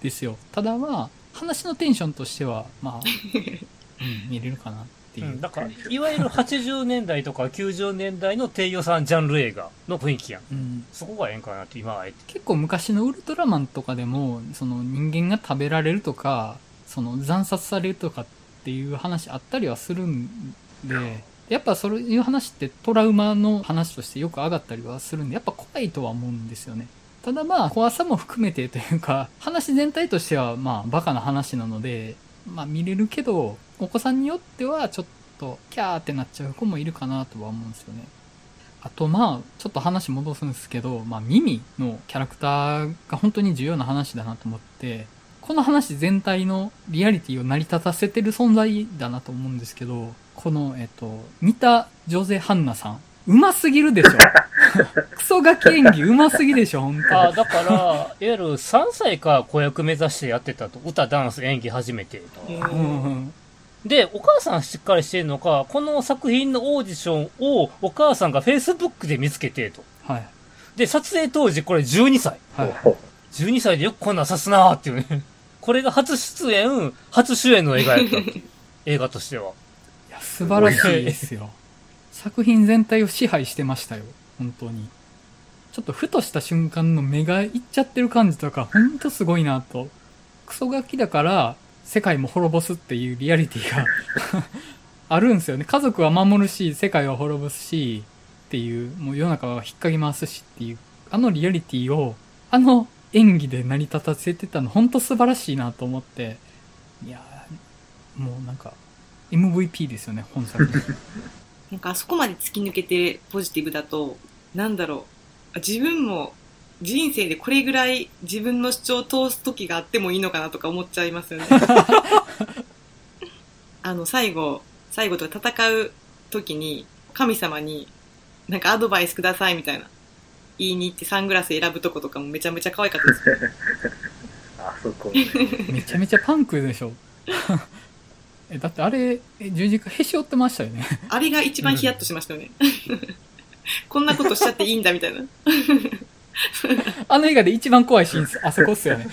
ですよ。ただまあ、話のテンションとしては、まあ、うん、見れるかなっていうう。ん、だから、いわゆる80年代とか90年代の低予算ジャンル映画の雰囲気やん。うんそこがええんかなって今はあえて。結構昔のウルトラマンとかでも、その人間が食べられるとか、その惨殺されるとかっていう話あったりはするんで、やっぱそういう話ってトラウマの話としてよく上がったりはするんで、やっぱ怖いとは思うんですよね。ただまあ、怖さも含めてというか、話全体としてはまあ、バカな話なので、まあ見れるけど、お子さんによってはちょっと、キャーってなっちゃう子もいるかなとは思うんですよね。あとまあ、ちょっと話戻すんですけど、まあ、ミミのキャラクターが本当に重要な話だなと思って、ここの話全体のリアリティを成り立たせてる存在だなと思うんですけど、この、えっと、似たジョゼ・ハンナさん。うますぎるでしょ クソガキ演技うますぎでしょ本当ああ、だから、いわゆる3歳から子役目指してやってたと。歌、ダンス、演技始めてと。へうんうーん。で、お母さんしっかりしてるのか、この作品のオーディションをお母さんが Facebook で見つけてと。はい。で、撮影当時これ12歳。はい。ほ12歳でよくこんなんさすなーっていうね。これが初出演、初主演の映画やった。映画としては。いや、素晴らしいですよ。作品全体を支配してましたよ。本当に。ちょっとふとした瞬間の目がいっちゃってる感じとか、ほんとすごいなと。クソガキだから、世界も滅ぼすっていうリアリティが あるんですよね。家族は守るし、世界は滅ぼすし、っていう、もう世の中は引っかき回すしっていう、あのリアリティを、あの演技で成り立たせてたの、ほんと素晴らしいなと思って、いやーもうなんか、MVP ですよね、本作品。なんかあそこまで突き抜けてポジティブだと、なんだろう。あ自分も人生でこれぐらい自分の主張を通す時があってもいいのかなとか思っちゃいますよね。あの、最後、最後とか戦う時に神様になんかアドバイスくださいみたいな。言いに行ってサングラス選ぶとことかもめちゃめちゃ可愛かったです。あそこね。めちゃめちゃパンクでしょ。えだってあれ、え十字架へし折ってましたよね。あれが一番ヒヤッとしましたよね。こんなことしちゃっていいんだみたいな。あの映画で一番怖いシーンです。あそこっすよね。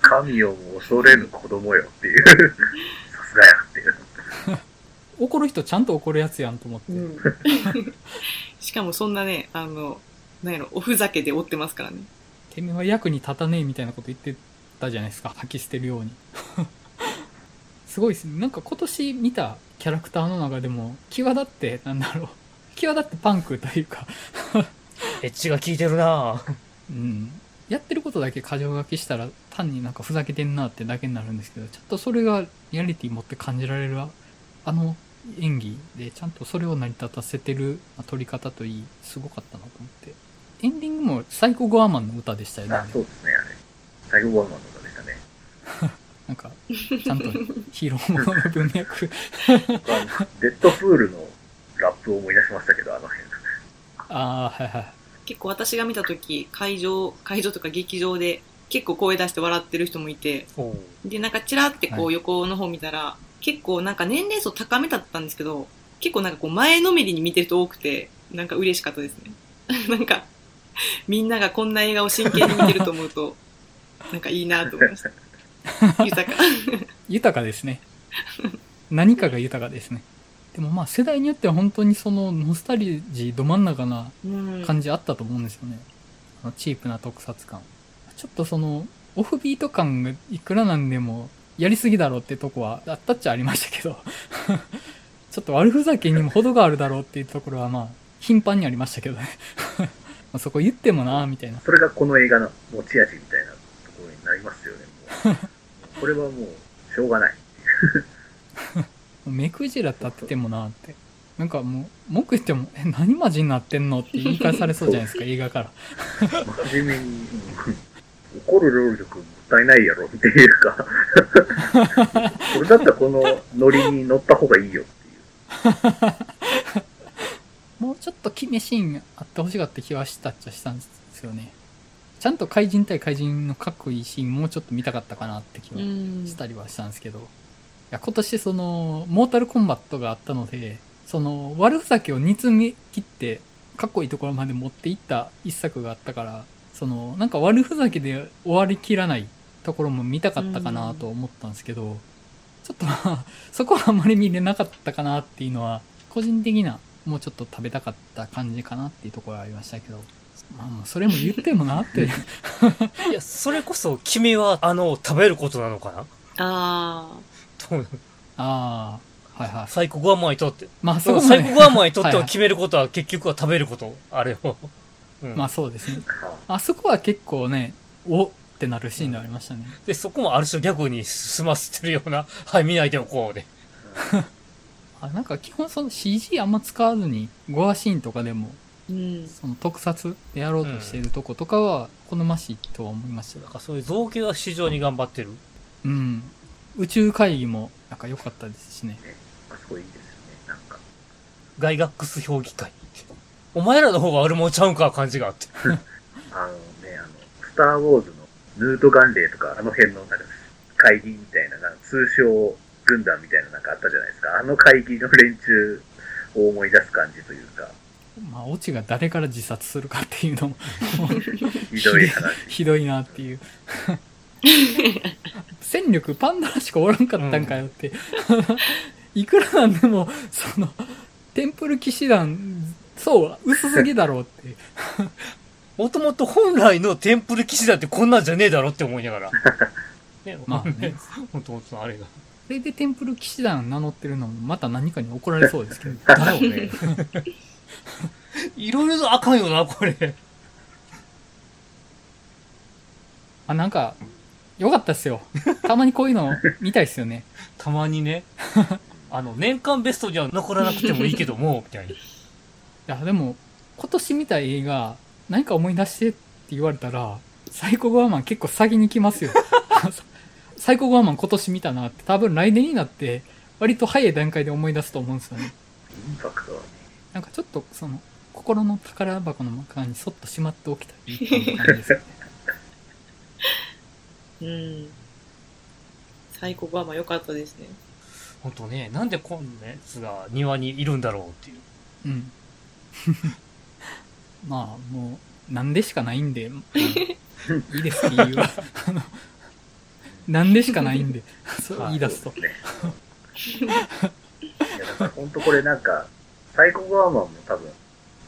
神をも恐れぬ子供よっていう。さすがやっていう。怒る人ちゃんと怒るやつやんと思って。しかもそんなね、あの、なんやろ、おふざけで追ってますからね。てめえは役に立たねえみたいなこと言ってたじゃないですか。吐き捨てるように。すごいですね。なんか今年見たキャラクターの中でも、際立って、なんだろう。際立ってパンクというか、エッジが効いてるなぁ。うん。やってることだけ過剰書きしたら単になんかふざけてんなってだけになるんですけど、ちょっとそれがリアリティ持って感じられるああの演技でちゃんとそれを成り立たせてるまあ撮り方といい、すごかったなと思って。エンディングもサイコゴアマンの歌でしたよねあ、。そうですね、あれ。最後ワンマンの歌でしたね。なんか、ちゃんとヒーローものの文脈。デッドプールのラップを思い出しましたけど、あの辺。ああ、はいはい。結構私が見た時会場、会場とか劇場で結構声出して笑ってる人もいて、で、なんかチラってこはう横の方見たら、結構なんか年齢層高めだったんですけど、結構なんかこう前のめりに見てる人多くて、なんか嬉しかったですね。なんか、みんながこんな映画を真剣に見てると思うと、なんかいいなと思いました。豊か。豊かですね。何かが豊かですね。でもまあ世代によっては本当にそのノスタルジーど真ん中なうん。感じあったと思うんですよね。あのチープな特撮感。ちょっとその、オフビート感がいくらなんでも、やりすぎだろうってとこはあったっちゃありましたけど、ちょっと悪ふざけにも程があるだろうっていうところはまあ、頻繁にありましたけどね。まあそこ言ってもなみたいな。それがこの映画の持ち味みたいなところになりますよね、もう。これはもう、しょうがない。目くじら立っててもなって。なんかもう、文句言っても、え、何マジになってんのって言い返されそうじゃないですか、映画から。真面目に、うん怒る労力もったいないやろっていうか、それだったらこのノリに乗った方がいいよっていう。もうちょっと決めシーンあってほしかった気はしたっちゃしたんですよね。ちゃんと怪人対怪人のかっこいいシーンもうちょっと見たかったかなって気はうん。したりはしたんですけど。いや、今年その、モータルコンバットがあったので、その、悪ふざけを煮詰め切って、かっこいいところまで持っていった一作があったから、その、なんか悪ふざけで終わりきらないところも見たかったかなと思ったんですけど、ちょっとまあ、そこはあんまり見れなかったかなっていうのは、個人的な、もうちょっと食べたかった感じかなっていうところはありましたけど、まあまあ、それも言ってもなって。いや、それこそ君は、あの、食べることなのかな？あとああ、はいはい。サイコグアマンにとって。まあそこまでサイコグアマンにとっては決めることは結局は食べること。あれを。うんまあそうですね。はあそこは結構ね、おってなるシーンでありましたね。で、そこもある種ギャグに進ませてるような、はい、見ないでおこうで。あなんか基本その CG あんま使わずに、ゴアシーンとかでも、あ。うん。その特撮でやろうとしているとことかは好ましいとは思いましたよなんかそういう造形は非常に頑張ってる。うん。宇宙会議もなんか良かったですしね。あそこいいですよね。なんか、ガイガックス評議会。お前らの方が悪者ちゃうんか感じがあって。あのね、あの、スター・ウォーズのヌート・ガンレーとか、あの辺のなんか会議みたいな、なんか通称軍団みたいななんかあったじゃないですか。あの会議の連中を思い出す感じというか、まあ、オチが誰から自殺するかっていうのも ひどい話。ひどいなっていう。戦力パンダラしかおらんかったんかよって。いくらなんでも、その、テンプル騎士団、そう、薄すぎだろうって。もともと本来のテンプル騎士だってこんなんじゃねえだろって思いながら。ね、まあね。もともとのあれが。それでテンプル騎士団名乗ってるのも、また何かに怒られそうですけど。だよね。いろいろとあかんよな、これ。あ、なんか、よかったっすよ。たまにこういうの見たいっすよね。たまにね。あの、年間ベストには残らなくてもいいけども、みたいな。いや、でも、今年見た映画、何か思い出してって言われたら、サイコゴアマン結構先に来ますよ。サイコゴアマン今年見たなって、多分来年になって、割と早い段階で思い出すと思うんですよね。インパクトはね、なんかちょっと、その、心の宝箱の中にそっとしまっておきたいっていう感じですよね。うん。最高はまあ良かったですね。ほんとね、なんでこんなやつが庭にいるんだろうっていう。うん。まあ、もう、なんでしかないんで、いいです、理由は。なんでしかないんで、そう言い出すとそう。ですね。いや、だから本当これなんか、サイコゴアマンも多分、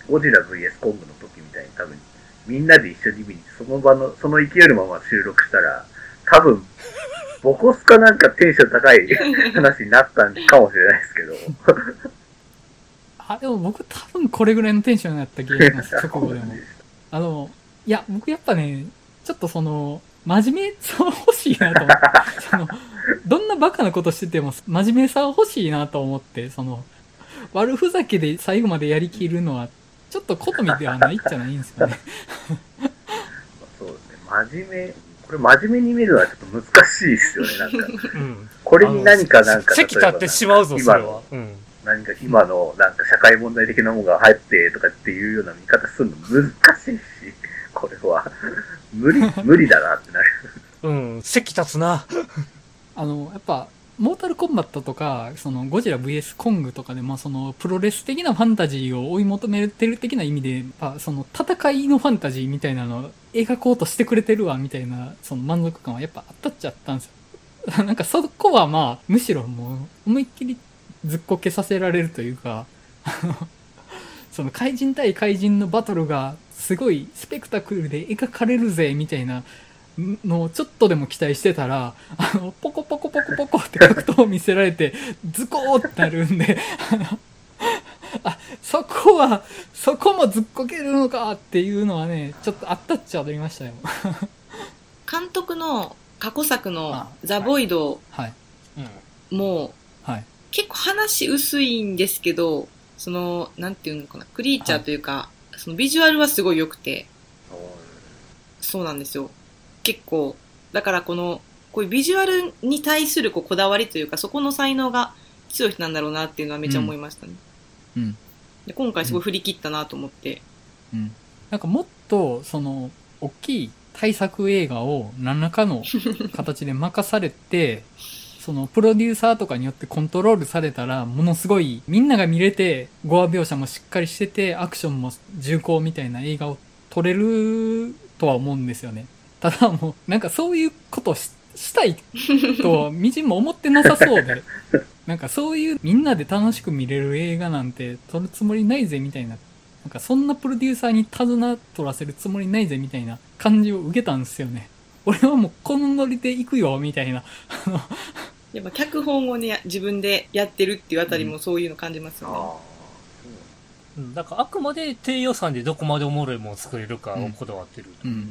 ゴジラ VS コングの時みたいに多分、みんなで一緒に見にその場の、その勢いのまま収録したら、多分、ボコスかなんかテンション高い話になったんかもしれないですけど、あ、でも僕多分これぐらいのテンションやった気がします、直後でも。あの、いや、僕やっぱね、ちょっとその、真面目さは欲しいなと思って、その、どんなバカなことしてても真面目さは欲しいなと思って、その、悪ふざけで最後までやりきるのは、ちょっと好みではないじゃないんですよね。そうですね、真面目、これ真面目に見るのはちょっと難しいですよね、なんか。うん。これに何かなんか、席立ってしまうぞ、それは。うん。何か今のなんか社会問題的なものが入ってとかっていうような見方するの難しいし、これは。無理、無理だなってなる。うん、席立つな。あの、やっぱ、モータルコンバットとか、その、ゴジラ VS コングとかでも、その、プロレス的なファンタジーを追い求めてる的な意味で、やっぱ、その、戦いのファンタジーみたいなのを描こうとしてくれてるわ、みたいな、その満足感はやっぱあったっちゃったんですよ。なんか、そこはまあ、むしろもう、思いっきりずっこけさせられるというか、その、怪人対怪人のバトルが、すごいスペクタクルで描かれるぜ、みたいな、のをちょっとでも期待してたら、あの、ポコポコポコポコって格闘を見せられて、ズコーってなるんで、あの、あ、そこは、そこもずっこけるのかっていうのはね、ちょっとあったっちゃありましたよ。監督の過去作のあザ・ボイド。もはい。結構話薄いんですけど、その、なんていうのかな、クリーチャーというか、そのビジュアルはすごい良くて、そうなんですよ。結構、だからこの、こういうビジュアルに対するこうこだわりというか、そこの才能が強い人なんだろうなっていうのはめっちゃ思いましたね。うん。で今回すごい振り切ったなと思って。うん。なんかもっと、その、大きい大作映画を何らかの形で任されて、そのプロデューサーとかによってコントロールされたら、ものすごいみんなが見れて、語話描写もしっかりしてて、アクションも重厚みたいな映画を撮れるとは思うんですよね。ただもう、なんかそういうことしたいとはみじんも思ってなさそうで、なんかそういうみんなで楽しく見れる映画なんて撮るつもりないぜみたいななんかそんなプロデューサーに手綱取らせるつもりないぜみたいな感じを受けたんですよね。俺はもうこのノリで行くよみたいな。やっぱ脚本をね、自分でやってるっていうあたりもそういうの感じますよね。ああ、うんだからあくまで低予算でどこまでおもろいものを作れるかをこだわってる。うん。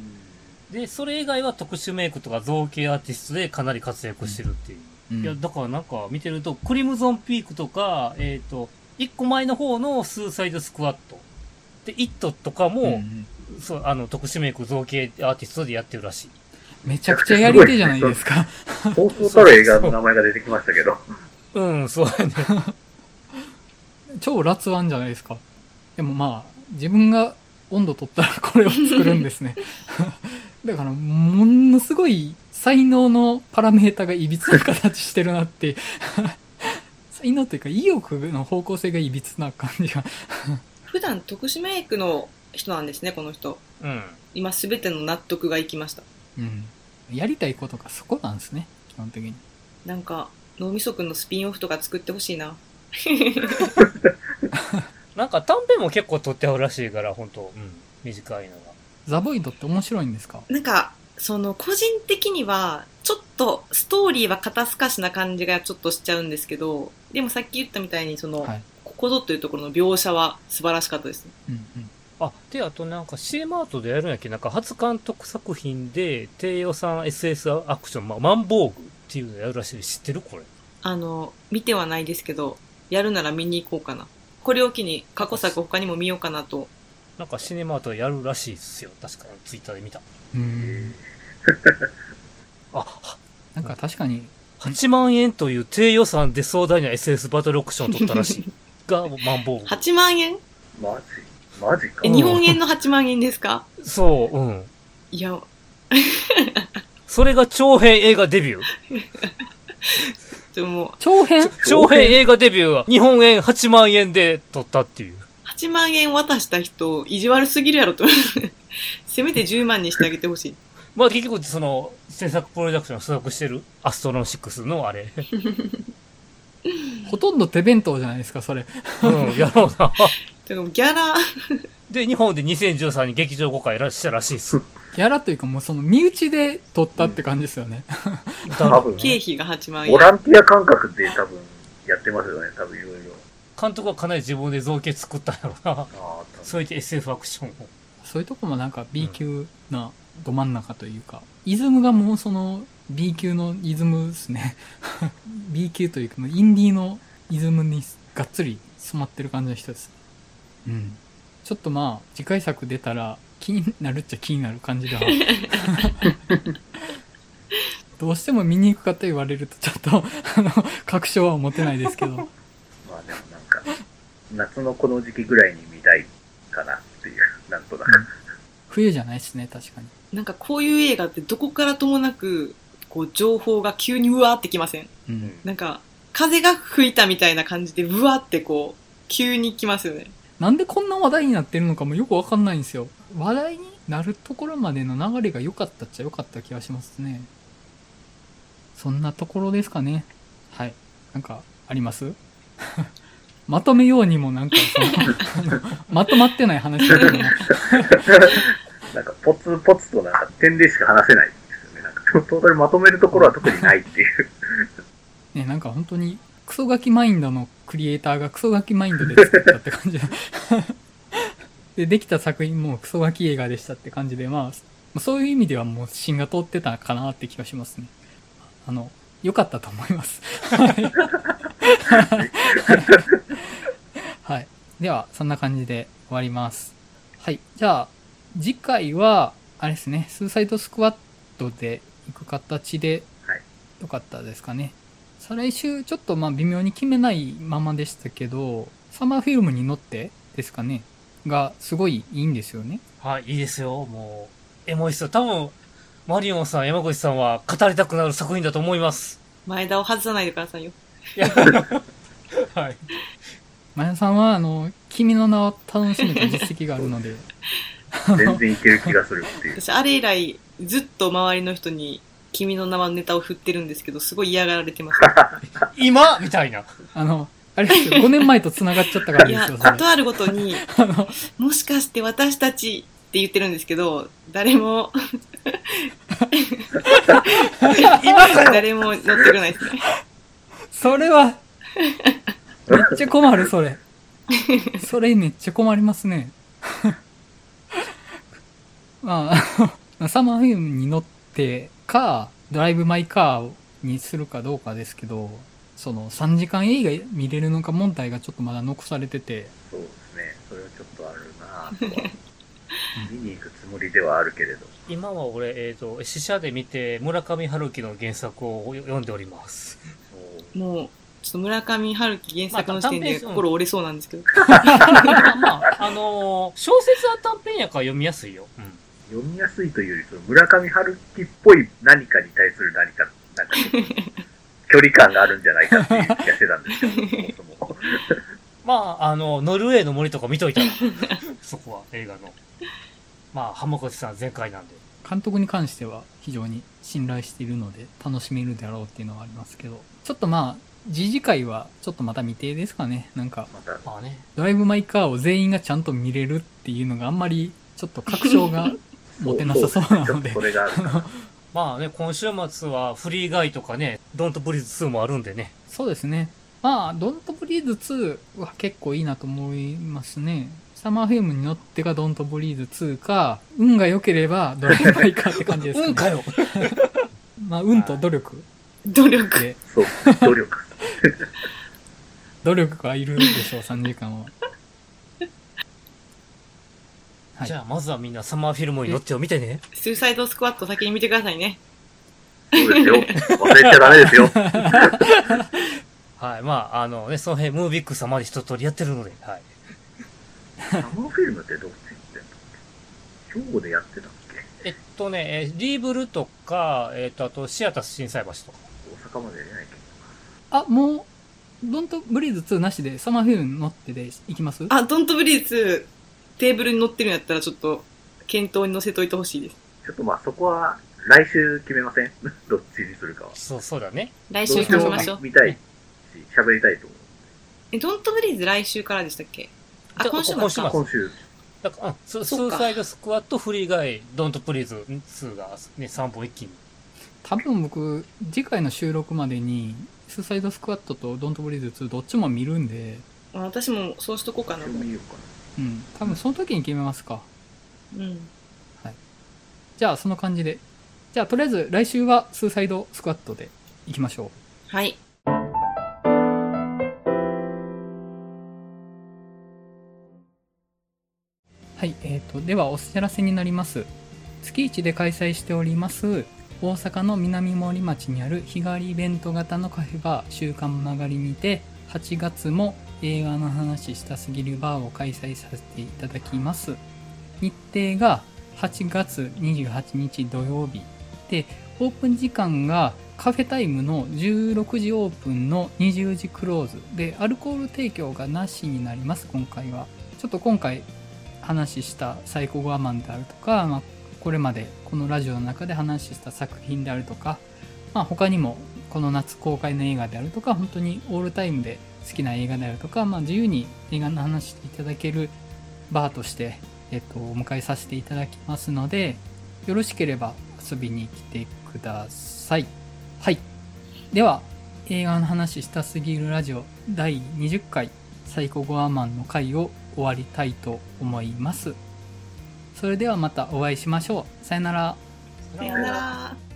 で、それ以外は特殊メイクとか造形アーティストでかなり活躍してるっていう。うんいや、だからなんか見てると、クリムゾンピークとか、えっ、と、一個前の方のスーサイドスクワット。で、イットとかも、うんそう、あの、特殊メイク造形アーティストでやってるらしい。めちゃくちゃやり手じゃないですか。そうそうたる映画の名前が出てきましたけど。うん、そうやね。超辣腕じゃないですか。でもまあ、自分が温度取ったらこれを作るんですね。だから、ものすごい才能のパラメータが歪な形してるなって。才能というか意欲の方向性が歪な感じが。普段特殊メイクの人なんですね、この人。うん。今すべての納得がいきました。うん。やりたいことがそこなんですね。基本的に。なんか、脳みそくんのスピンオフとか作ってほしいな。なんか短編も結構撮ってあるらしいから、本当うん。短いのが。ザボイドって面白いんですか？なんか、その、個人的には、ちょっと、ストーリーは肩透かしな感じがちょっとしちゃうんですけど、でもさっき言ったみたいに、その、はい。ここぞというところの描写は素晴らしかったですね。うんうん。あ、で、あとなんか CM アートでやるんやっけ？なんか初監督作品で低予算 SS アクション、まあ、マンボーグっていうのやるらしい。知ってるこれ？あの、見てはないですけど、やるなら見に行こうかな。これを機に過去作他にも見ようかなと。なんかシネマートでやるらしいですよ。確かにツイッターで見た。うん。あ、なんか確かに、8万円という低予算で壮大な SS バトルオクションを取ったらしい。が、マンボーグ。8万円？マジ？マジかえ、。日本円の8万円ですか？そう、うん。いや、それが長編映画デビュー？でも、長編？長編映画デビューは日本円8万円で撮ったっていう。8万円渡した人、意地悪すぎるやろと。せめて10万にしてあげてほしい。まあ結局その制作プロダクション所属してる？アストロン6のあれ。ほとんど手弁当じゃないですか、それ。うん、やろうな。でもギャラ、で、日本で2013に劇場公開らしたらしいです。ギャラというかもうその身内で撮ったって感じですよね。多分、経費が8万円ボ。ランティア感覚で多分やってますよね、多分いろいろ。監督はかなり自分で造形作ったんやろな。ああ、そういった SF アクションを。そういうとこもなんか B 級など真ん中というか、イズムがもうその B 級のイズムですね。B 級というか、インディーのイズムにがっつり染まってる感じの人です。うん。ちょっとまあ、次回作出たら気になるっちゃ気になる感じでは。どうしても見に行くかと言われるとちょっと、あの、確証は持てないですけど。まあでもなんか、夏のこの時期ぐらいに見たいかなっていう、なんとなく。冬じゃないですね、確かに。なんかこういう映画ってどこからともなく、こう情報が急にうわーってきませんうん。なんか、風が吹いたみたいな感じで、うわーってこう、急に来ますよね。なんでこんな話題になってるのかもよくわかんないんですよ。話題になるところまでの流れが良かったっちゃ良かった気がしますね。そんなところですかね。はい。なんか、あります？まとめようにもなんか まとまってない話だけども なんか、ポツポツとなんか点でしか話せないですよね。なんか、トータルまとめるところは特にないっていう。ね、なんか本当に、クソガキマインドのクリエイターがクソガキマインドで作ったって感じで。で、できた作品もクソガキ映画でしたって感じで、まあ、そういう意味ではもう芯が通ってたかなって気がしますね。あの、良かったと思います。はい。では、そんな感じで終わります。はい。じゃあ、次回は、あれですね、スーサイドスクワットで行く形ではい、よかったですかね。再来週、ちょっとまあ微妙に決めないままでしたけど、サマーフィルムに乗ってですかね、がすごいいいんですよね。はい、いいですよ。もう、エモいっすよ。多分、マリオンさん、山口さんは語りたくなる作品だと思います。前田を外さないでくださいよ。いや はい。マヤさんは、あの、君の名を楽しめた実績があるので、全然いける気がするっていう。私、あれ以来、ずっと周りの人に、君の名はネタを振ってるんですけど、すごい嫌がられてます。今？みたいな。あの、あれですよ、5年前と繋がっちゃったからいや、ですよ、それ。ことあるごとに、あの、もしかして私たちって言ってるんですけど、誰も、今誰も乗ってくれないですね。それは、めっちゃ困る、それ。それめっちゃ困りますね。まああの、サマーフィルムに乗ってか、ドライブ・マイ・カーにするかどうかですけど、その3時間映画見れるのか問題がちょっとまだ残されてて、そうですね。それはちょっとあるなぁとは。見に行くつもりではあるけれど。今は俺、えっ、と、試写で見て、村上春樹の原作を読んでおります。もう、ちょっと村上春樹原作の時点で心折れそうなんですけど。まあ、まあ、あのー小説は短編やから読みやすいよ。うん。読みやすいというより、その村上春樹っぽい何かに対する何か、なんか距離感があるんじゃないかっていう気がしてたんですけど、そもそも。まあ、あの、ノルウェーの森とか見といたら、そこは映画の。まあ、浜口さん全開なんで。監督に関しては非常に信頼しているので楽しめるであろうっていうのはありますけど、ちょっとまあ、次次回はちょっとまた未定ですかね。なんか、また、まあね。ドライブ・マイ・カーを全員がちゃんと見れるっていうのがあんまりちょっと確証が持てなさそうなのでそれが。まあね、今週末はフリーガイとかね、ドントブリーズ2もあるんでね。そうですね。まあ、ドントブリーズ2は結構いいなと思いますね。サマーフィルムに乗ってがドントブリーズ2か、運が良ければドライブ・マイ・カーって感じですかね。うんかよ まあ、運と努力努力。で、そう、努力。努力がいるでしょう、3時間は。はいじゃあ、まずはみんなサマーフィルムに乗ってを見てね。スーサイドスクワット先に見てくださいね。そうですよ。忘れちゃダメですよ。はい。まあ、あのね、その辺、ムービック様で一通りやってるので、はい。サマーフィルムってどっち行ってんだっけ兵庫でやってたっけ？えっとね、えーリーブルとか、えっと、あと、シアタス心斎橋と。大阪まで出ないけど。あ、もう、ドントブリーズ2なしでサマーフィルム乗ってで行きます？あ、ドントブリーズ、テーブルに乗ってるんやったらちょっと、検討に乗せといてほしいです。ちょっとまあそこは来週決めません？どっちにするかは。そう、そうだね。来週どうしても行きましょう。見たいし、喋りたいと思う。え、ドントブリーズ来週からでしたっけ？あ、今週末今週。今週、だから、うんススーサイドスクワット、フリーガイ、ドントプリーズ2がね、3本一気に。多分僕、次回の収録までに、スーサイドスクワットとドントブリーズ2どっちも見るんで、あ私もそうしとこうかな。見ようかうん、多分その時に決めますか。うん。じゃあ、その感じで。じゃあ、とりあえず来週はスーサイドスクワットで行きましょう。はい。はい、えー、と、ではお知らせになります。月1で開催しております、大阪の南森町にある日帰りイベント型のカフェバー、週刊曲がりにて、8月も映画の話したすぎるバーを開催させていただきます。日程が8月28日土曜日。で、オープン時間がカフェタイムの16時オープンの20時クローズで、アルコール提供がなしになります、今回は。ちょっと今回話したサイコゴアマンであるとか、まあ、これまでこのラジオの中で話した作品であるとか、まあ、他にもこの夏公開の映画であるとか本当にオールタイムで好きな映画であるとか、まあ、自由に映画の話していただけるバーとして、えっと、お迎えさせていただきますのでよろしければ遊びに来てくださいはいでは映画の話したすぎるラジオ第20回サイコゴアマンの回を終わりたいと思います。それではまたお会いしましょう。さよなら。さよなら。